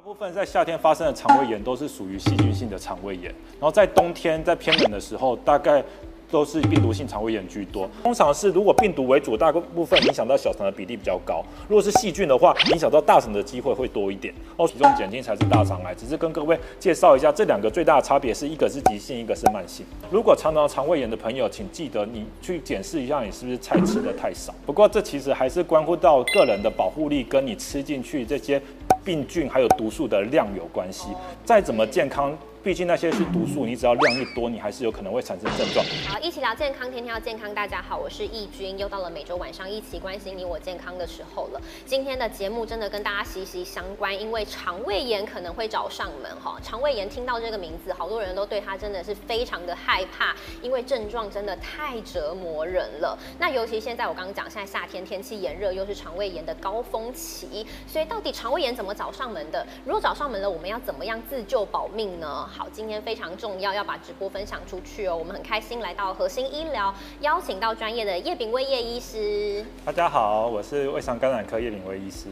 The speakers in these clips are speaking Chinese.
大部分在夏天发生的肠胃炎都是属于细菌性的肠胃炎，然后在冬天在偏冷的时候，大概都是病毒性肠胃炎居多。通常是如果病毒为主，大部分影响到小肠的比例比较高；如果是细菌的话，影响到大肠的机会会多一点。哦，体重减轻才是大肠癌。只是跟各位介绍一下，这两个最大的差别是一个是急性，一个是慢性。如果常常肠胃炎的朋友，请记得你去检视一下你是不是菜吃的太少。不过这其实还是关乎到个人的保护力，跟你吃进去这些。病菌还有毒素的量有关系，再怎么健康。毕竟那些是毒素，你只要量一多，你还是有可能会产生症状。好，一起聊健康，天天要健康。大家好，我是易君，又到了每周晚上一起关心你我健康的时候了。今天的节目真的跟大家息息相关，因为肠胃炎可能会找上门哈。肠胃炎听到这个名字，好多人都对它真的是非常的害怕，因为症状真的太折磨人了。那尤其现在我刚刚讲，现在夏天天气炎热，又是肠胃炎的高峰期，所以到底肠胃炎怎么找上门的？如果找上门了，我们要怎么样自救保命呢？好，今天非常重要，要把直播分享出去哦。我们很开心来到核心医疗，邀请到专业的叶炳威叶医师。大家好，我是胃肠感染科叶炳威医师。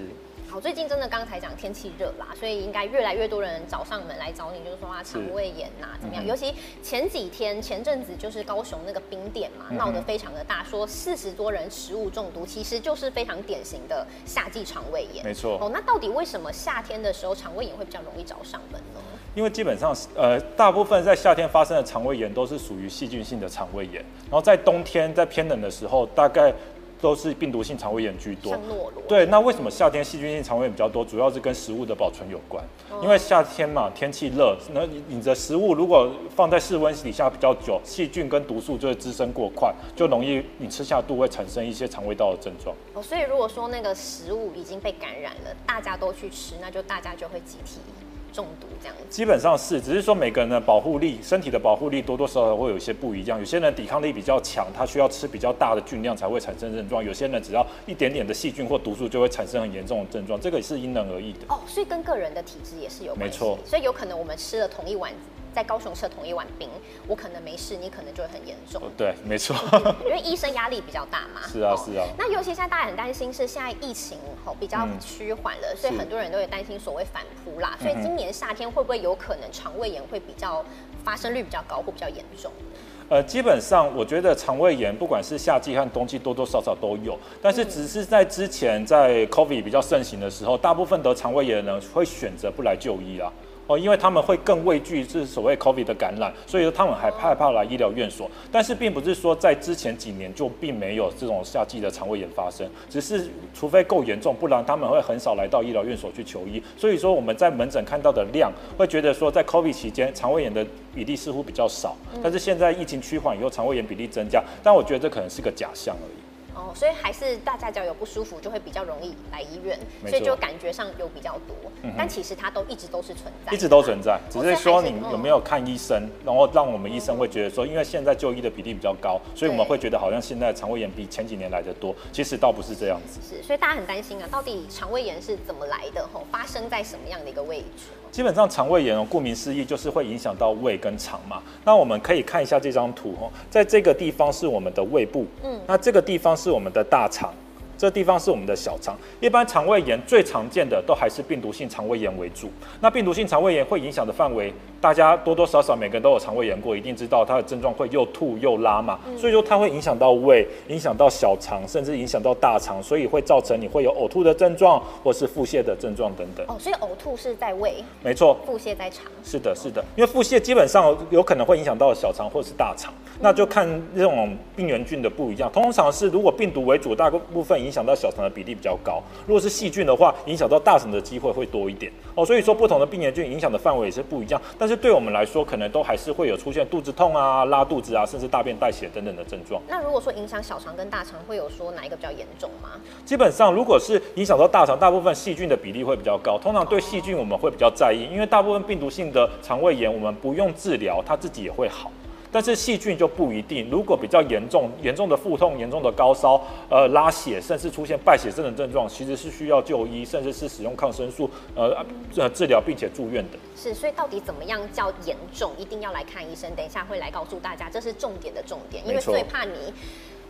好，最近真的刚才讲天气热啦，所以应该越来越多人找上门来找你，就是说啊肠胃炎呐怎么样？尤其前几天前阵子就是高雄那个冰店嘛，闹得非常的大，说四十多人食物中毒，其实就是非常典型的夏季肠胃炎。没错。哦，那到底为什么夏天的时候肠胃炎会比较容易找上门呢？因为基本上呃大部分在夏天发生的肠胃炎都是属于细菌性的肠胃炎，然后在冬天在偏冷的时候大概。都是病毒性肠胃炎居多。对，那为什么夏天细菌性肠胃炎比较多？主要是跟食物的保存有关。因为夏天嘛，天气热，那你的食物如果放在室温底下比较久，细菌跟毒素就会滋生过快，就容易你吃下肚会产生一些肠胃道的症状。哦，所以如果说那个食物已经被感染了，大家都去吃，那就大家就会集体。中毒这样子，基本上是，只是说每个人的保护力，身体的保护力多多少少会有一些不一样。有些人抵抗力比较强，他需要吃比较大的菌量才会产生症状；有些人只要一点点的细菌或毒素就会产生很严重的症状。这个也是因人而异的。哦，所以跟个人的体质也是有关系。没错，所以有可能我们吃了同一碗。在高雄吃同一碗冰，我可能没事，你可能就会很严重。对，没错，因为医生压力比较大嘛。是啊，是啊。那尤其现在大家很担心是现在疫情吼比较趋缓了，所以很多人都会担心所谓反扑啦。所以今年夏天会不会有可能肠胃炎会比较发生率比较高或比较严重？呃，基本上我觉得肠胃炎不管是夏季和冬季多多少少都有，但是只是在之前在 COVID 比较盛行的时候，大部分得肠胃炎的人会选择不来就医啊。哦，因为他们会更畏惧是所谓 COVID 的感染，所以说他们还害怕来医疗院所。但是并不是说在之前几年就并没有这种夏季的肠胃炎发生，只是除非够严重，不然他们会很少来到医疗院所去求医。所以说我们在门诊看到的量，会觉得说在 COVID 期间肠胃炎的比例似乎比较少，但是现在疫情趋缓以后，肠胃炎比例增加，但我觉得这可能是个假象而已。哦，所以还是大家只要有不舒服，就会比较容易来医院，所以就感觉上有比较多。嗯但其实它都一直都是存在，一直都存在，只是说你有没有看医生，然后让我们医生会觉得说，因为现在就医的比例比较高，所以我们会觉得好像现在肠胃炎比前几年来的多。其实倒不是这样子。是，所以大家很担心啊，到底肠胃炎是怎么来的？吼，发生在什么样的一个位置？基本上肠胃炎哦，顾名思义就是会影响到胃跟肠嘛。那我们可以看一下这张图哦，在这个地方是我们的胃部，嗯，那这个地方是是我们的大厂。这地方是我们的小肠，一般肠胃炎最常见的都还是病毒性肠胃炎为主。那病毒性肠胃炎会影响的范围，大家多多少少每个人都有肠胃炎过，一定知道它的症状会又吐又拉嘛。所以说它会影响到胃，影响到小肠，甚至影响到大肠，所以会造成你会有呕吐的症状，或是腹泻的症状等等。哦，所以呕吐是在胃，没错，腹泻在肠。是的，是的，因为腹泻基本上有可能会影响到小肠或是大肠，那就看这种病原菌的不一样。通常是如果病毒为主，大部分影响到小肠的比例比较高。如果是细菌的话，影响到大肠的机会会多一点哦。所以说，不同的病原菌影响的范围也是不一样。但是对我们来说，可能都还是会有出现肚子痛啊、拉肚子啊，甚至大便带血等等的症状。那如果说影响小肠跟大肠，会有说哪一个比较严重吗？基本上，如果是影响到大肠，大部分细菌的比例会比较高。通常对细菌我们会比较在意，因为大部分病毒性的肠胃炎我们不用治疗，它自己也会好。但是细菌就不一定，如果比较严重、严重的腹痛、严重的高烧、呃拉血，甚至出现败血症的症状，其实是需要就医，甚至是使用抗生素，呃呃治疗并且住院的。是，所以到底怎么样叫严重，一定要来看医生。等一下会来告诉大家，这是重点的重点，因为最怕你。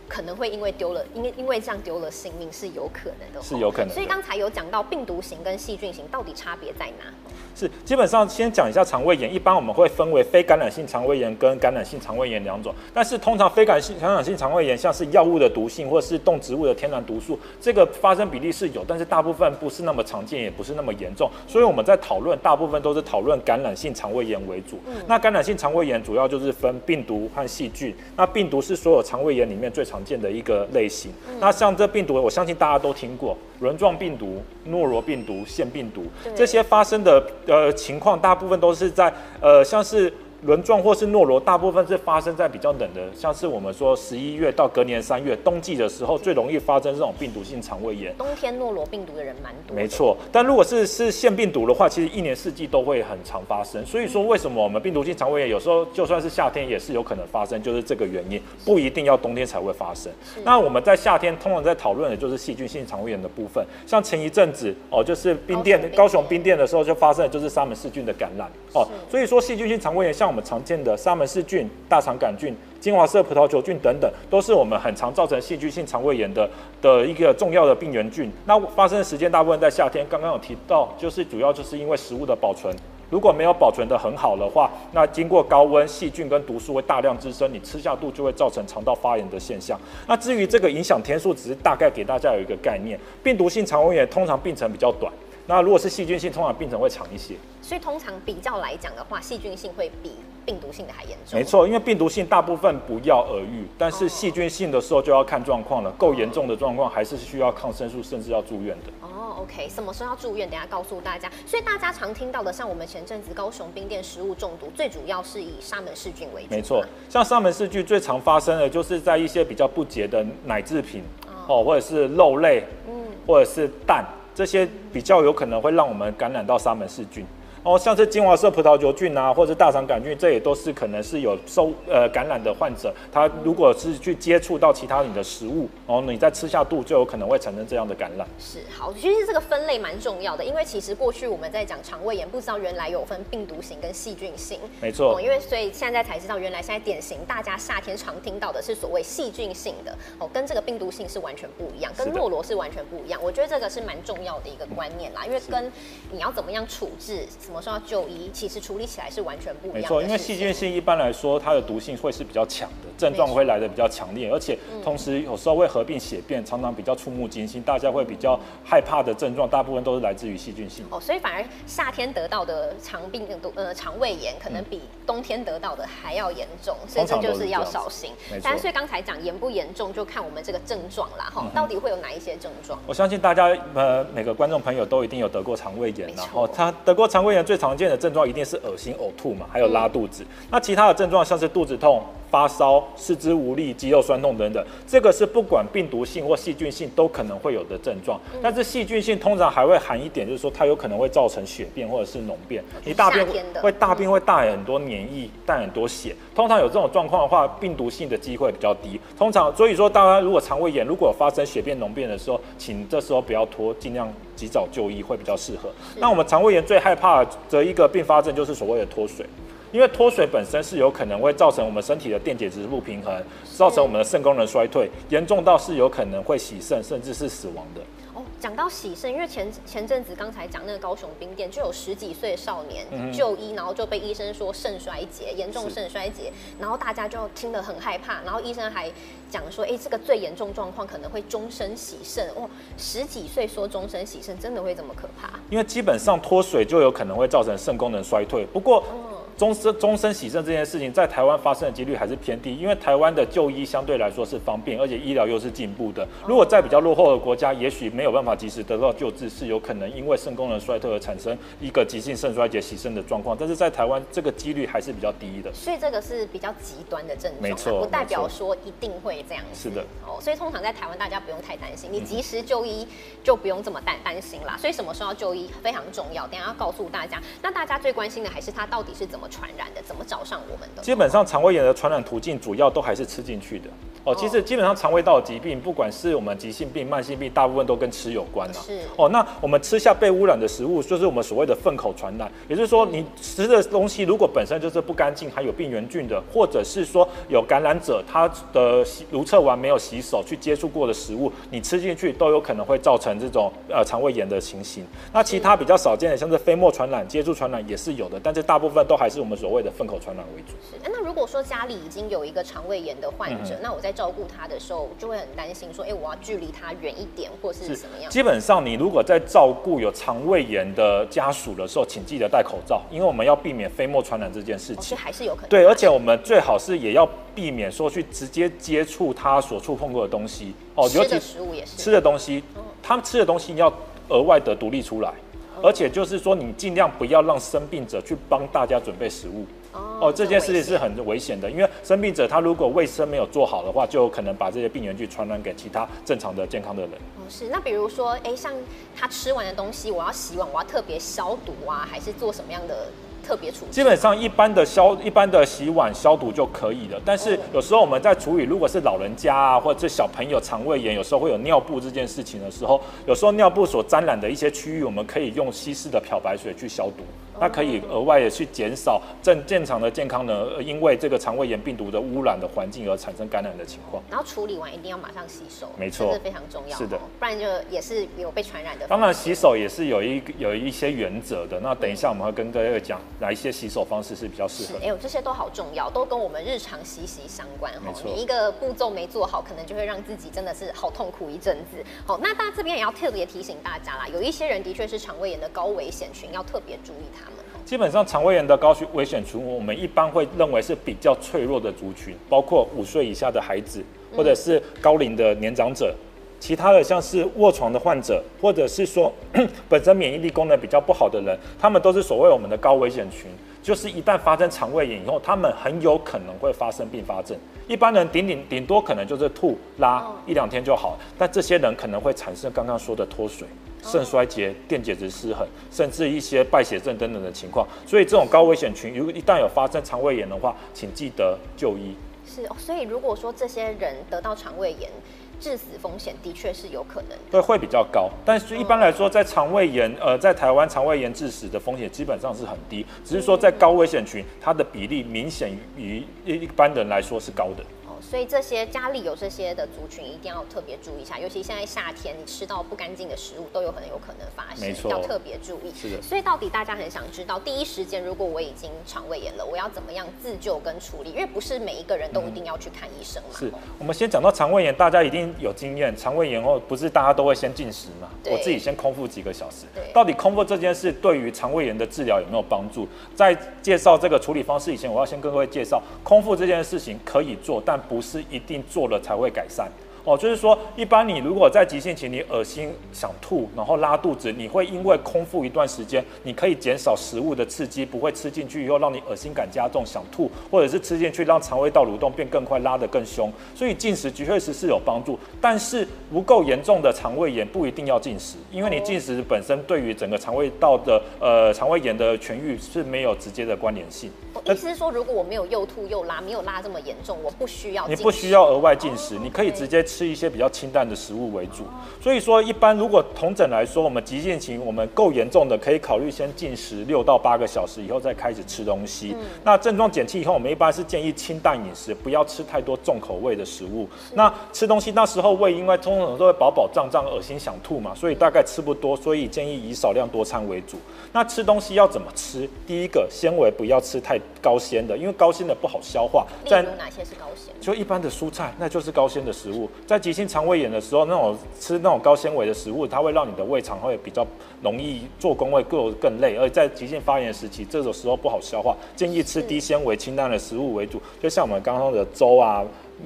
可能会因为丢了，因为因为这样丢了性命是有可能的，是有可能所以刚才有讲到病毒型跟细菌型到底差别在哪？是，基本上先讲一下肠胃炎，一般我们会分为非感染性肠胃炎跟感染性肠胃炎两种。但是通常非感染性感染性肠胃炎，像是药物的毒性或是动植物的天然毒素，这个发生比例是有，但是大部分不是那么常见，也不是那么严重。所以我们在讨论，大部分都是讨论感染性肠胃炎为主。那感染性肠胃炎主要就是分病毒和细菌。那病毒是所有肠胃炎里面最常见的一个类型。那像这病毒，我相信大家都听过轮状病毒、诺罗病毒、腺病毒这些发生的呃情况，大部分都是在呃像是。轮状或是诺罗，大部分是发生在比较冷的，像是我们说十一月到隔年三月冬季的时候，最容易发生这种病毒性肠胃炎。冬天诺罗病毒的人蛮多，没。错，但如果是是腺病毒的话，其实一年四季都会很常发生。所以说，为什么我们病毒性肠胃炎有时候就算是夏天也是有可能发生，就是这个原因，不一定要冬天才会发生。那我们在夏天通常在讨论的就是细菌性肠胃炎的部分，像前一阵子哦，就是冰店高雄冰店的时候就发生的就是沙门氏菌的感染哦，所以说细菌性肠胃炎像我们常见的沙门氏菌、大肠杆菌。金华色葡萄球菌等等，都是我们很常造成细菌性肠胃炎的的一个重要的病原菌。那发生的时间大部分在夏天，刚刚有提到，就是主要就是因为食物的保存。如果没有保存的很好的话，那经过高温，细菌跟毒素会大量滋生，你吃下肚就会造成肠道发炎的现象。那至于这个影响天数，只是大概给大家有一个概念。病毒性肠胃炎通常病程比较短，那如果是细菌性，通常病程会长一些。所以通常比较来讲的话，细菌性会比病毒性的还严重。没错，因为病毒性大部分不药而愈，但是细菌性的时候就要看状况了。够严重的状况，还是需要抗生素，甚至要住院的。哦，OK，什么时候要住院？等下告诉大家。所以大家常听到的，像我们前阵子高雄冰店食物中毒，最主要是以沙门氏菌为主。没错，像沙门氏菌最常发生的就是在一些比较不洁的奶制品哦，或者是肉类，嗯，或者是蛋，这些比较有可能会让我们感染到沙门氏菌。哦，像是金华色葡萄球菌啊，或者大肠杆菌，这也都是可能是有受呃感染的患者，他如果是去接触到其他你的食物，然后你再吃下肚，就有可能会产生这样的感染。是好，其实这个分类蛮重要的，因为其实过去我们在讲肠胃炎，不知道原来有分病毒型跟细菌性。没错哦，因为所以现在才知道，原来现在典型大家夏天常听到的是所谓细菌性的哦，跟这个病毒性是完全不一样，跟诺罗是完全不一样。我觉得这个是蛮重要的一个观念啦，因为跟你要怎么样处置，什么时候要就医，其实处理起来是完全不一样的。没错，因为细菌。性一般来说，它的毒性会是比较强的，症状会来的比较强烈，而且同时有时候会合并血便，常常比较触目惊心，大家会比较害怕的症状，大部分都是来自于细菌性。哦，所以反而夏天得到的肠病毒呃肠胃炎，可能比冬天得到的还要严重，所以这就是是要小心没。错但是所以刚才讲严不严重，就看我们这个症状啦，哈，到底会有哪一些症状？我相信大家呃每个观众朋友都一定有得过肠胃炎然后他得过肠胃炎最常见的症状一定是恶心、呕吐嘛，还有拉肚子。那其他的症状像是肚子痛、发烧、四肢无力、肌肉酸痛等等，这个是不管病毒性或细菌性都可能会有的症状。嗯但是细菌性通常还会含一点，就是说它有可能会造成血便或者是脓便，你大便会大便会带很多黏液，带很多血。通常有这种状况的话，病毒性的机会比较低。通常所以说，大家如果肠胃炎如果发生血便脓便的时候，请这时候不要拖，尽量及早就医会比较适合。那我们肠胃炎最害怕的一个并发症就是所谓的脱水。因为脱水本身是有可能会造成我们身体的电解质不平衡，造成我们的肾功能衰退，严重到是有可能会洗肾，甚至是死亡的。哦，讲到洗肾，因为前前阵子刚才讲那个高雄冰店，就有十几岁少年就医，然后就被医生说肾衰竭，严重肾衰竭，然后大家就听得很害怕，然后医生还讲说，哎，这个最严重状况可能会终身洗肾。哇，十几岁说终身洗肾，真的会这么可怕？因为基本上脱水就有可能会造成肾功能衰退。不过，嗯，终身终身洗肾这件事情，在台湾发生的几率还是偏低，因为台湾的就医相对来说是方便，而且医疗又是进步的。如果在比较落后的国家，也许没有办法及时得到救治，是有可能因为肾功能衰退而产生一个急性肾衰竭、洗肾的状况。但是在台湾，这个几率还是比较低的。所以这个是比较极端的症状啊，没错不代表说一定会这样子。是的，哦，所以通常在台湾大家不用太担心，你嗯及时就医就不用这么担担心啦。所以什么时候要就医非常重要，等一下要告诉大家。那大家最关心的还是他到底是怎么传染的，怎么找上我们的？基本上肠胃炎的传染途径主要都还是吃进去的。哦，其实基本上肠胃道的疾病，不管是我们急性病、慢性病，大部分都跟吃有关啊。是哦，那我们吃下被污染的食物，就是我们所谓的粪口传染，也就是说，你吃的东西如果本身就是不干净，含有病原菌的，或者是说有感染者他的洗如厕完没有洗手去接触过的食物，你吃进去都有可能会造成这种呃肠胃炎的情形。那其他比较少见的，像是飞沫传染、接触传染也是有的，但是大部分都还是我们所谓的粪口传染为主。是。哎那如果说家里已经有一个肠胃炎的患者，嗯那我在照顾他的时候，就会很担心说，哎、我要距离他远一点，或是什么样？基本上，你如果在照顾有肠胃炎的家属的时候，请记得戴口罩，因为我们要避免飞沫传染这件事哦，情是。还是有可能。对，而且我们最好是也要避免说去直接接触他所触碰过的东西哦，吃的食物也是。吃的东西，他们吃的东西要额外的独立出来，哦而且就是说你尽量不要让生病者去帮大家准备食物。哦，这件事情是很很危险的，因为生病者他如果卫生没有做好的话，就有可能把这些病原菌传染给其他正常的健康的人。哦是。那比如说，哎、像他吃完的东西，我要洗碗，我要特别消毒啊，还是做什么样的特别处理？基本上一般的消一般的洗碗消毒就可以了，但是哦。有时候我们在处理，如果是老人家啊，或者是小朋友肠胃炎，有时候会有尿布这件事情的时候，有时候尿布所沾染的一些区域，我们可以用稀释的漂白水去消毒，那可以额外的去减少正正常的健康呢，呃因为这个肠胃炎病毒的污染的环境而产生感染的情况。然后处理完一定要马上洗手，没错这是非常重要、是的哦，不然就也是有被传染的。当然，洗手也是有一有一些原则的。那等一下我们会跟各位讲哪一些洗手方式是比较适是，合哎、。呦，这些都好重要，都跟我们日常息息相关哈。没错你一个步骤没做好，可能就会让自己真的是好痛苦一阵子。好，那大家这边也要特别提醒大家啦，有一些人的确是肠胃炎的高危险群，要特别注意他们哦。基本上，肠胃炎的高危险群，我们一般会认为是比较脆弱的族群，包括五岁以下的孩子，或者是高龄的年长者。其他的像是卧床的患者，或者是说 本身免疫力功能比较不好的人，他们都是所谓我们的高危险群。就是一旦发生肠胃炎以后，他们很有可能会发生并发症。一般人顶顶顶多可能就是吐拉一两天就好，但这些人可能会产生刚刚说的脱水、肾衰竭、电解质失衡，甚至一些败血症等等的情况。所以这种高危险群，如果一旦有发生肠胃炎的话，请记得就医。是哦，所以如果说这些人得到肠胃炎，致死风险的确是有可能的。对，会比较高，但是一般来说，在肠胃炎，呃，在台湾肠胃炎致死的风险基本上是很低，只是说在高危险群，它的比例明显于一般人来说是高的。哦，所以这些家里有这些的族群一定要特别注意一下，尤其现在夏天，你吃到不干净的食物都有可能有可能发生，没错要特别注意。是的所以到底大家很想知道，第一时间如果我已经肠胃炎了，我要怎么样自救跟处理？因为不是每一个人都一定要去看医生嘛。是哦我们先讲到肠胃炎，大家一定有经验。肠胃炎后不是大家都会先进食嘛？对我自己先空腹几个小时对。到底空腹这件事对于肠胃炎的治疗有没有帮助？在介绍这个处理方式以前，我要先跟各位介绍，空腹这件事情可以做，但不是一定做了才会改善。哦，就是说，一般你如果在急性期你恶心、想吐，然后拉肚子，你会因为空腹一段时间，你可以减少食物的刺激，不会吃进去以后让你恶心感加重、想吐，或者是吃进去让肠胃道蠕动变更快、拉得更凶。所以进食确实是有帮助，但是不够严重的肠胃炎不一定要进食，因为你进食本身对于整个肠胃道的呃肠胃炎的痊愈是没有直接的关联性。我意思是说，如果我没有又吐又拉，没有拉这么严重，我不需要你不需要额外进食，哦你可以直接吃一些比较清淡的食物为主。所以说，一般如果同诊来说，我们急性期我们够严重的，可以考虑先进食六到八个小时以后再开始吃东西。嗯那症状减轻以后，我们一般是建议清淡饮食，不要吃太多重口味的食物。那吃东西那时候胃因为通常都会饱饱胀胀、恶心想吐嘛，所以大概吃不多，所以建议以少量多餐为主。那吃东西要怎么吃？第一个纤维不要吃太高纤的，因为高纤的不好消化。例在如哪些是高纤？就一般的蔬菜，那就是高纤的食物。在急性肠胃炎的时候，那种吃那种高纤维的食物，它会让你的胃肠会比较容易做工会更更累，而在急性发炎时期，这种时候不好消化，建议吃低纤维、清淡的食物为主，就像我们刚刚的粥啊。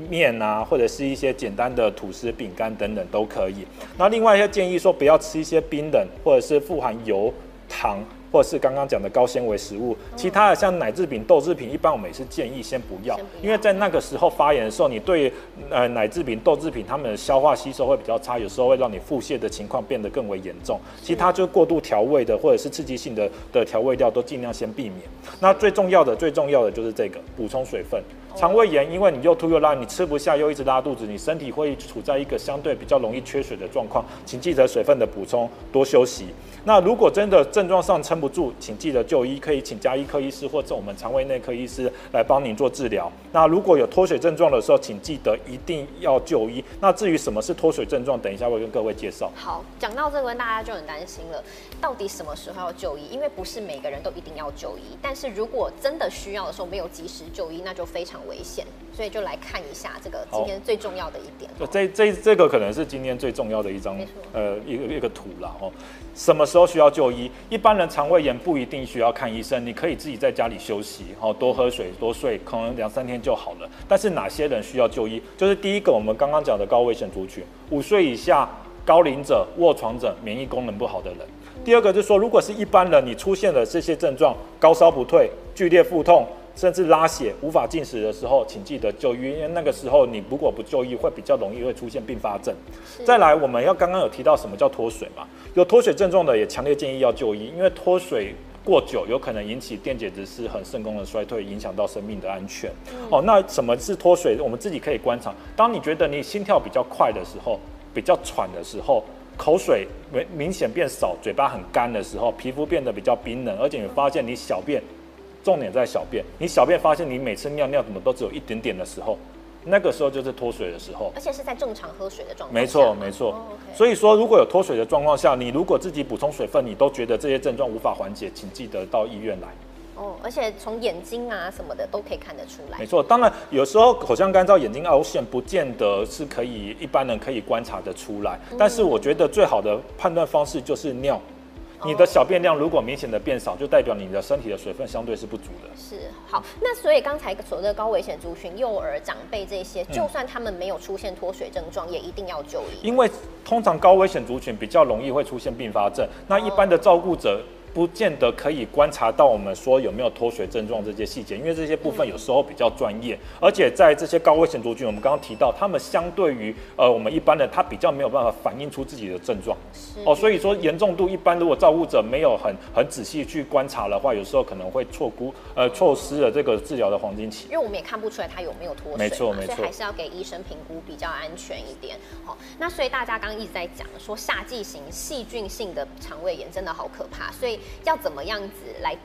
面啊，或者是一些简单的吐司、饼干等等都可以。那另外一些建议说，不要吃一些冰冷或者是富含油、糖、或者是刚刚讲的高纤维食物。其他的像奶制品、豆制品，一般我们也是建议先不要因为在那个时候发炎的时候，你对呃奶制品、豆制品它们的消化吸收会比较差，有时候会让你腹泻的情况变得更为严重。其他就过度调味的或者是刺激性的的调味料都尽量先避免。那最重要的、最重要的就是这个补充水分。肠胃炎，因为你又吐又拉，你吃不下又一直拉肚子，你身体会处在一个相对比较容易缺水的状况。请记得水分的补充，多休息。那如果真的症状上撑不住，请记得就医，可以请加医科医师或者我们肠胃内科医师来帮您做治疗。那如果有脱水症状的时候，请记得一定要就医。那至于什么是脱水症状，等一下会跟各位介绍。好，讲到这个，大家就很担心了，到底什么时候要就医？因为不是每个人都一定要就医，但是如果真的需要的时候没有及时就医，那就非常危险。所以就来看一下这个今天最重要的一点。就这这这个可能是今天最重要的一张呃一个一个图了哦。什么时候需要就医？一般人肠胃炎不一定需要看医生，你可以自己在家里休息，哦，多喝水，多睡，可能两三天就好了。但是哪些人需要就医？就是第一个，我们刚刚讲的高危险族群，五岁以下、高龄者、卧床者、免疫功能不好的人。第二个就是说，如果是一般人，你出现了这些症状，高烧不退、剧烈腹痛，甚至拉血、无法进食的时候，请记得就医，因为那个时候你如果不就医，会比较容易会出现并发症。再来，我们要刚刚有提到什么叫脱水嘛？有脱水症状的也强烈建议要就医，因为脱水过久有可能引起电解质失衡、肾功能衰退，影响到生命的安全。哦，那什么是脱水？我们自己可以观察，当你觉得你心跳比较快的时候，比较喘的时候。口水明明显变少，嘴巴很干的时候，皮肤变得比较冰冷，而且你发现你小便，重点在小便，你小便发现你每次尿尿怎么都只有一点点的时候，那个时候就是脱水的时候。而且是在正常喝水的状况。没错，没错。所以说，如果有脱水的状况下，你如果自己补充水分，你都觉得这些症状无法缓解，请记得到医院来。哦，而且从眼睛啊什么的都可以看得出来没。错，当然有时候口腔干燥、眼睛凹陷，不见得是可以一般人可以观察得出来。但是我觉得最好的判断方式就是尿。你的小便量如果明显的变少，就代表你的身体的水分相对是不足的。是好，那所以刚才所谓的高危险族群，幼儿、长辈这些，嗯就算他们没有出现脱水症状，也一定要就医。因为通常高危险族群比较容易会出现并发症，那一般的照顾者不见得可以观察到我们说有没有脱水症状这些细节，因为这些部分有时候比较专业，而且在这些高危险族群，我们刚刚提到，他们相对于呃我们一般的，他比较没有办法反映出自己的症状。哦，所以说严重度一般，如果照顾者没有很很仔细去观察的话，有时候可能会错估呃错失了这个治疗的黄金期。因为我们也看不出来他有没有脱水，没错没错所以还是要给医生评估比较安全一点。好，那所以大家刚刚一直在讲说夏季型细菌性的肠胃炎真的好可怕，所以要怎么样子来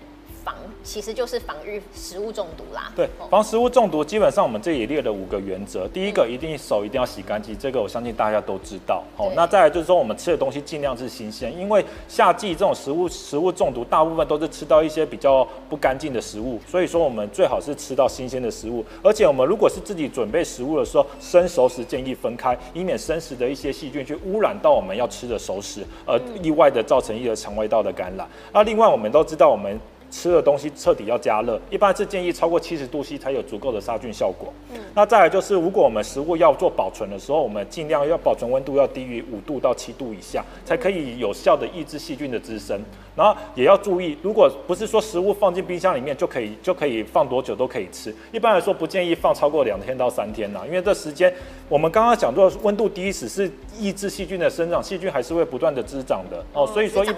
防，其实就是防御食物中毒啦。对哦，防食物中毒，基本上我们这里列了五个原则。第一个，一定手一定要洗干净，这个我相信大家都知道。哦，那再来就是说，我们吃的东西尽量是新鲜，因为夏季这种食物食物中毒，大部分都是吃到一些比较不干净的食物，所以说我们最好是吃到新鲜的食物。而且我们如果是自己准备食物的时候，生熟食建议分开，以免生食的一些细菌去污染到我们要吃的熟食，而意外的造成一个肠胃道的感染。那另外我们都知道我们。吃的东西彻底要加热，一般是建议超过七十度 C 才有足够的杀菌效果。嗯那再来就是，如果我们食物要做保存的时候，我们尽量要保存温度要低于五度到七度以下，才可以有效的抑制细菌的滋生。然后也要注意，如果不是说食物放进冰箱里面就可以就可以放多久都可以吃，一般来说不建议放超过两天到三天啦，因为这时间我们刚刚讲到温度低只是抑制细菌的生长，细菌还是会不断的滋长的哦，所以说一。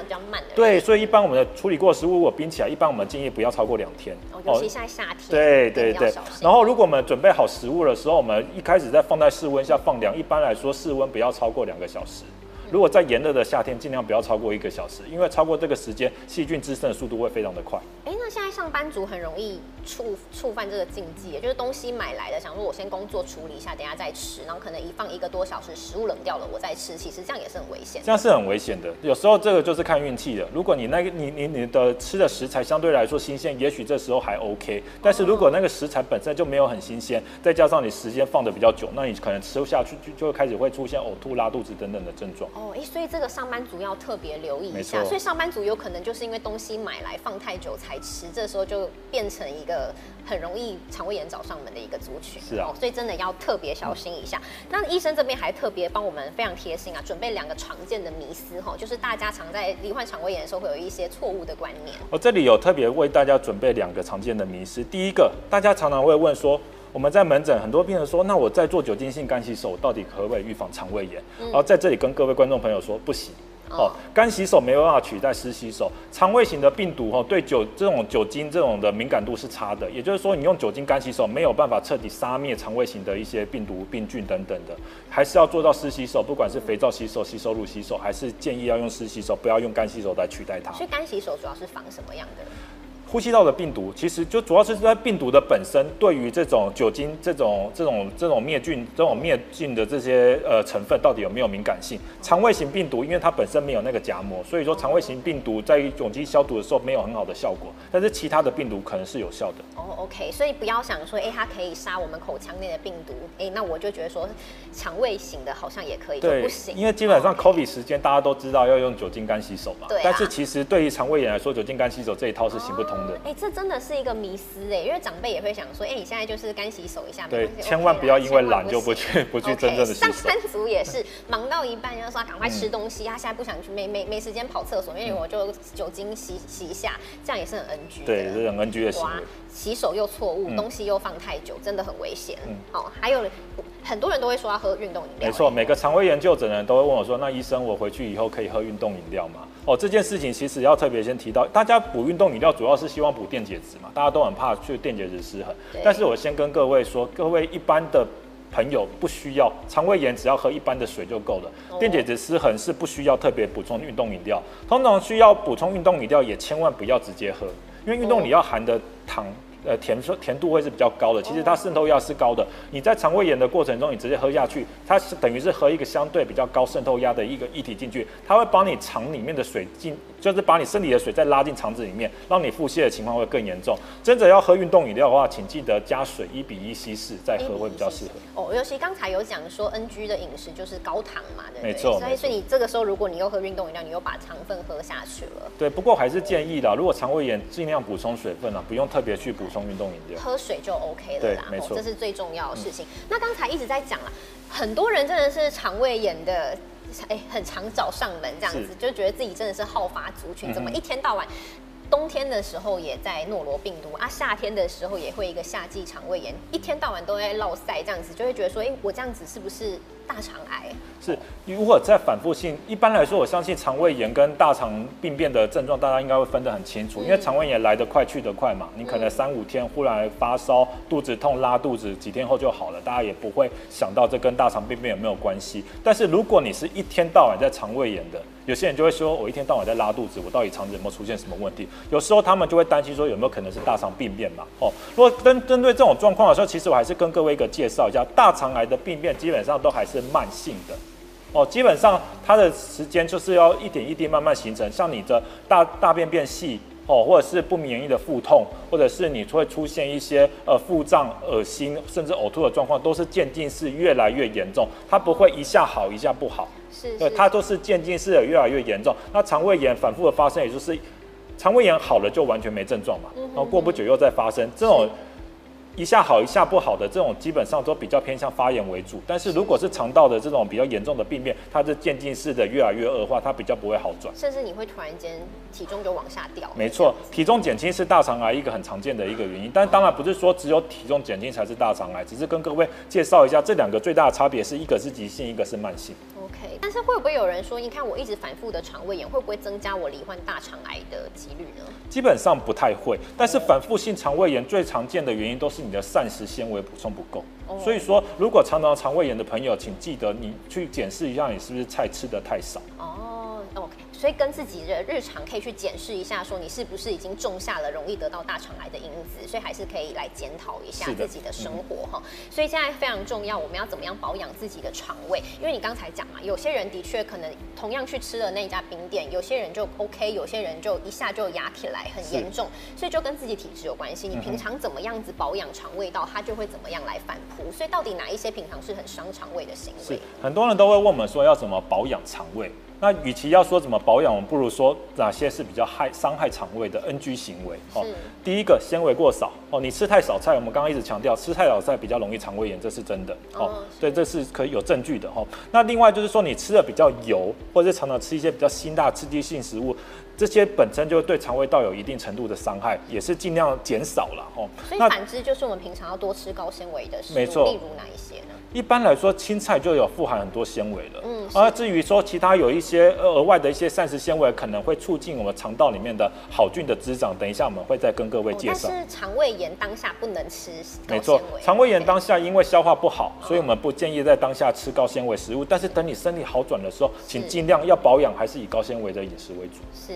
对，所以一般我们的处理过的食物如果冰起来，一般我们建议不要超过两天。哦，尤其现在夏天，对对对。然后如果我们准备好食物的时候，我们一开始在放在室温下放凉，一般来说室温不要超过两个小时。如果在炎热的夏天，尽量不要超过一个小时，因为超过这个时间，细菌滋生的速度会非常的快。哎，那现在上班族很容易触触犯这个禁忌，也就是东西买来的，想说我先工作处理一下，等下再吃，然后可能一放一个多小时，食物冷掉了我再吃，其实这样也是很危险。这样是很危险的。有时候这个就是看运气的。如果你那个你你你的吃的食材相对来说新鲜，也许这时候还 OK。但是如果那个食材本身就没有很新鲜，再加上你时间放的比较久，那你可能吃不下去，就就会开始会出现呕吐、拉肚子等等的症状。哦，哎，所以这个上班族要特别留意一下。所以上班族有可能就是因为东西买来放太久才吃，这这时候就变成一个很容易肠胃炎找上门的一个族群。是啊所以真的要特别小心一下。那医生这边还特别帮我们非常贴心啊，准备两个常见的迷思哈，就是大家常在罹患肠胃炎的时候会有一些错误的观念。我这里有特别为大家准备两个常见的迷思。第一个，大家常常会问说，我们在门诊很多病人说，那我在做酒精性干洗手，到底可不可以预防肠胃炎？然后在这里跟各位观众朋友说，不行。哦哦，干洗手没有办法取代湿洗手，肠胃型的病毒哦，对酒这种酒精这种的敏感度是差的，也就是说，你用酒精干洗手没有办法彻底杀灭肠胃型的一些病毒、病菌等等的，还是要做到湿洗手，不管是肥皂洗手、洗手乳洗手，还是建议要用湿洗手，不要用干洗手来取代它。所以干洗手主要是防什么样的？呼吸道的病毒，其实就主要是在病毒的本身对于这种酒精、这种、这种、这种灭菌、这种灭菌的这些呃成分到底有没有敏感性？肠胃型病毒，因为它本身没有那个夹膜，所以说肠胃型病毒在于酒精消毒的时候没有很好的效果，但是其他的病毒可能是有效的。哦，OK，所以不要想说，哎、它可以杀我们口腔内的病毒，哎、那我就觉得说，肠胃型的好像也可以，对不行，因为基本上 COVID 时间大家都知道要用酒精干洗手嘛，对啊但是其实对于肠胃炎来说，酒精干洗手这一套是行不通哎、这真的是一个迷思哎，因为长辈也会想说，哎、你现在就是干洗手一下，没对千万不要因为懒就不去 不去真正的洗上手。班族也是 忙到一半，要说赶快吃东西，他现在不想去，没没没时间跑厕所，因为我就酒精洗洗一下，这样也是很 NG 的。对，这是很 NG 的行哇为。，洗手又错误，嗯东西又放太久，真的很危险。嗯好，还有很多人都会说要喝运动饮料，没错，哎每个肠胃炎就诊的人都会问我说：“那医生，我回去以后可以喝运动饮料吗？”哦，这件事情其实要特别先提到，大家补运动饮料主要是希望补电解质嘛，大家都很怕去电解质失衡。但是我先跟各位说，各位一般的朋友不需要肠胃炎，只要喝一般的水就够了。哦电解质失衡是不需要特别补充运动饮料，通常需要补充运动饮料也千万不要直接喝，因为运动你要含的糖。呃，甜酸甜度会是比较高的，其实它渗透压是高的。你在肠胃炎的过程中，你直接喝下去，它是等于是喝一个相对比较高渗透压的一个液体进去，它会把你肠里面的水进，就是把你身体的水再拉进肠子里面，让你腹泻的情况会更严重。真的要喝运动饮料的话，请记得加水一比一稀释再喝会比较适合。哦，尤其刚才有讲说 NG 的饮食就是高糖嘛，对不对？没错没错所以所以你这个时候如果你又喝运动饮料，你又把糖分喝下去了，对，不过还是建议啦，如果肠胃炎尽量补充水分啊，不用特别去补充运动饮料。喝水就 OK 了啦，对没错嗯哦这是最重要的事情。那刚才一直在讲了，很多人真的是肠胃炎的。哎、很常找上门这样子，就觉得自己真的是好发族群，怎么一天到晚，冬天的时候也在诺罗病毒啊，夏天的时候也会一个夏季肠胃炎，一天到晚都在落塞这样子，就会觉得说，哎、我这样子是不是大肠癌？是，如果在反复性，一般来说，我相信肠胃炎跟大肠病变的症状，大家应该会分得很清楚，因为嗯肠胃炎来得快去得快嘛，你可能三五天忽然发烧、肚子痛、拉肚子，几天后就好了，大家也不会想到这跟大肠病变有没有关系。但是如果你是一天到晚在肠胃炎的，有些人就会说，我一天到晚在拉肚子，我到底肠子有没有出现什么问题？有时候他们就会担心说，有没有可能是大肠病变嘛？哦，如果针针对这种状况的时候，其实我还是跟各位一个介绍一下，大肠癌的病变基本上都还是慢性的。哦，基本上它的时间就是要一点一滴慢慢形成，像你的大大便变细。哦，或者是不免疫的腹痛，或者是你会出现一些呃腹胀、恶心，甚至呕吐的状况，都是渐进式越来越严重，它不会一下好一下不好。对，是对它都是渐进式的越来越严重。那肠胃炎反复的发生，也就是肠胃炎好了就完全没症状嘛，嗯哼然后过不久又再发生，这种一下好一下不好的这种，基本上都比较偏向发炎为主。但是如果是肠道的这种比较严重的病变，它是渐进式的越来越恶化，它比较不会好转。甚至你会突然间体重就往下掉。没错，体重减轻是大肠癌一个很常见的一个原因，但当然不是说只有体重减轻才是大肠癌，只是跟各位介绍一下这两个最大的差别是一个是急性，一个是慢性。OK，但是会不会有人说，你看我一直反复的肠胃炎，会不会增加我罹患大肠癌的几率呢？基本上不太会，但是反复性肠胃炎最常见的原因都是你的膳食纤维补充不够。哦所以说，如果常常肠胃炎的朋友，请记得你去检视一下你是不是菜吃的太少。所以跟自己的日常可以去检视一下，说你是不是已经种下了容易得到大肠癌的因子，所以还是可以来检讨一下自己的生活哈。所以现在非常重要，我们要怎么样保养自己的肠胃？因为你刚才讲嘛，有些人的确可能同样去吃了那家冰店，有些人就 OK，有些人就一下就压起来很严重，所以就跟自己体质有关系。你平常怎么样子保养肠胃道，它就会怎么样来反扑。所以到底哪一些平常是很伤肠胃的行是为？很多人都会问我们说要怎么保养肠胃。那与其要说怎么保养，我们不如说哪些是比较害伤害肠胃的 NG 行为。哦第一个纤维过少哦，你吃太少菜，我们刚刚一直强调吃太少菜比较容易肠胃炎，这是真的哦哦。对，这是可以有证据的哦。那另外就是说你吃的比较油，或者是常常吃一些比较辛辣刺激性食物，这些本身就对肠胃道有一定程度的伤害，也是尽量减少了哦。所以反之就是我们平常要多吃高纤维的食物，没错例如哪一些呢？一般来说，青菜就有富含很多纤维了。嗯而至于说其他有一些呃额外的一些膳食纤维，可能会促进我们肠道里面的好菌的滋长。等一下我们会再跟各位哦介绍。但是肠胃炎当下不能吃高没错，肠胃炎当下因为消化不好，所以我们不建议在当下吃高纤维食物。但是等你身体好转的时候，请是尽量要保养，还是以高纤维的饮食为主。是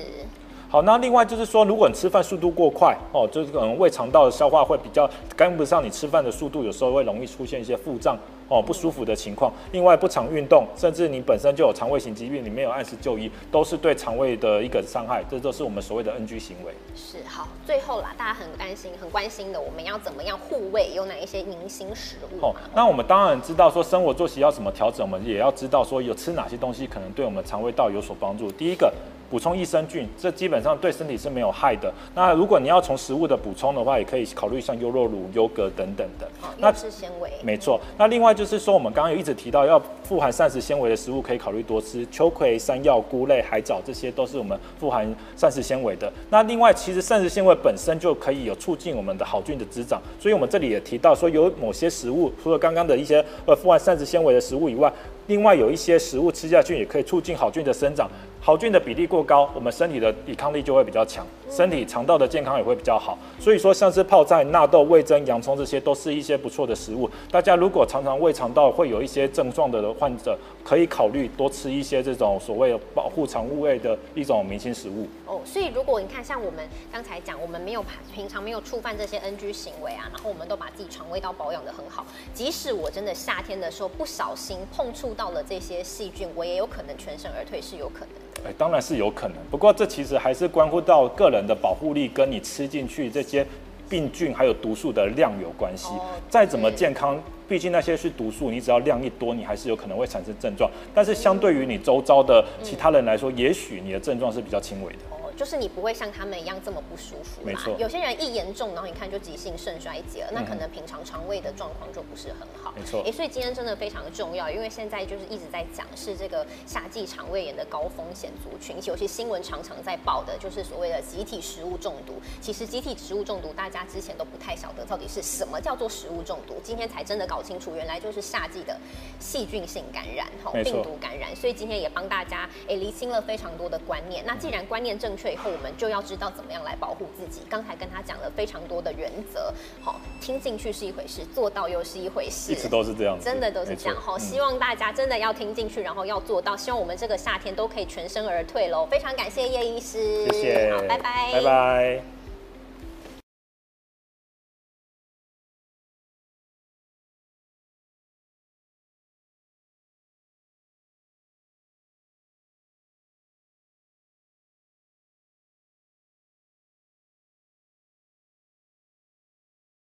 好，那另外就是说，如果你吃饭速度过快哦，就是可能胃肠道的消化会比较跟不上你吃饭的速度，有时候会容易出现一些腹胀哦不舒服的情况。另外不常运动，甚至你本身就有肠胃型疾病，你没有按时就医，都是对肠胃的一个伤害，这都是我们所谓的 NG 行为。是好，最后啦，大家很担心、很关心的，我们要怎么样护胃？有哪一些明星食物哦？，那我们当然知道说生活作息要怎么调整，我们也要知道说有吃哪些东西可能对我们肠胃道有所帮助。第一个。补充益生菌，这基本上对身体是没有害的。那如果你要从食物的补充的话，也可以考虑像优酪乳、优格等等的。哦，那又是纤维，没错，那另外就是说，我们刚刚有一直提到要富含膳食纤维的食物，可以考虑多吃秋葵、山药、菇类、海藻，这些都是我们富含膳食纤维的。那另外，其实膳食纤维本身就可以有促进我们的好菌的滋长，所以我们这里也提到说，有某些食物除了刚刚的一些呃富含膳食纤维的食物以外，另外有一些食物吃下去也可以促进好菌的生长。好菌的比例过高，我们身体的抵抗力就会比较强，身体肠道的健康也会比较好。所以说，像是泡菜、纳豆、味增、洋葱这些都是一些不错的食物。大家如果常常胃肠道会有一些症状的患者，可以考虑多吃一些这种所谓保护肠胃的一种明星食物。哦，所以如果你看像我们刚才讲，我们没有平常没有触犯这些 NG 行为啊，然后我们都把自己肠胃道保养的很好，即使我真的夏天的时候不小心碰触到了这些细菌，我也有可能全身而退，是有可能。哎，当然是有可能，不过这其实还是关乎到个人的保护力跟你吃进去这些病菌还有毒素的量有关系哦。再怎么健康，毕竟那些是毒素，你只要量一多，你还是有可能会产生症状。但是相对于你周遭的其他人来说，也许你的症状是比较轻微的。哦，就是你不会像他们一样这么不舒服嘛。没错有些人一严重，然后你看就急性肾衰竭了，那可能平常肠胃的状况就不是很好。没错诶所以今天真的非常重要，因为现在就是一直在讲是这个夏季肠胃炎的高风险族群，尤其新闻常常在报的就是所谓的集体食物中毒。其实集体食物中毒，大家之前都不太晓得到底是什么叫做食物中毒，今天才真的搞清楚，原来就是夏季的细菌性感染，哈，病毒感染。所以今天也帮大家诶厘清了非常多的观念。那既然观念正确以后，我们就要知道怎么样来保护自己。刚才跟他讲了非常多的原则，好，听进去是一回事，做到又是一回事。一直都是这样子，真的都是没这样哈，错嗯希望大家真的要听进去，然后要做到，希望我们这个夏天都可以全身而退喽。非常感谢叶医师，谢谢，好，拜拜，拜拜。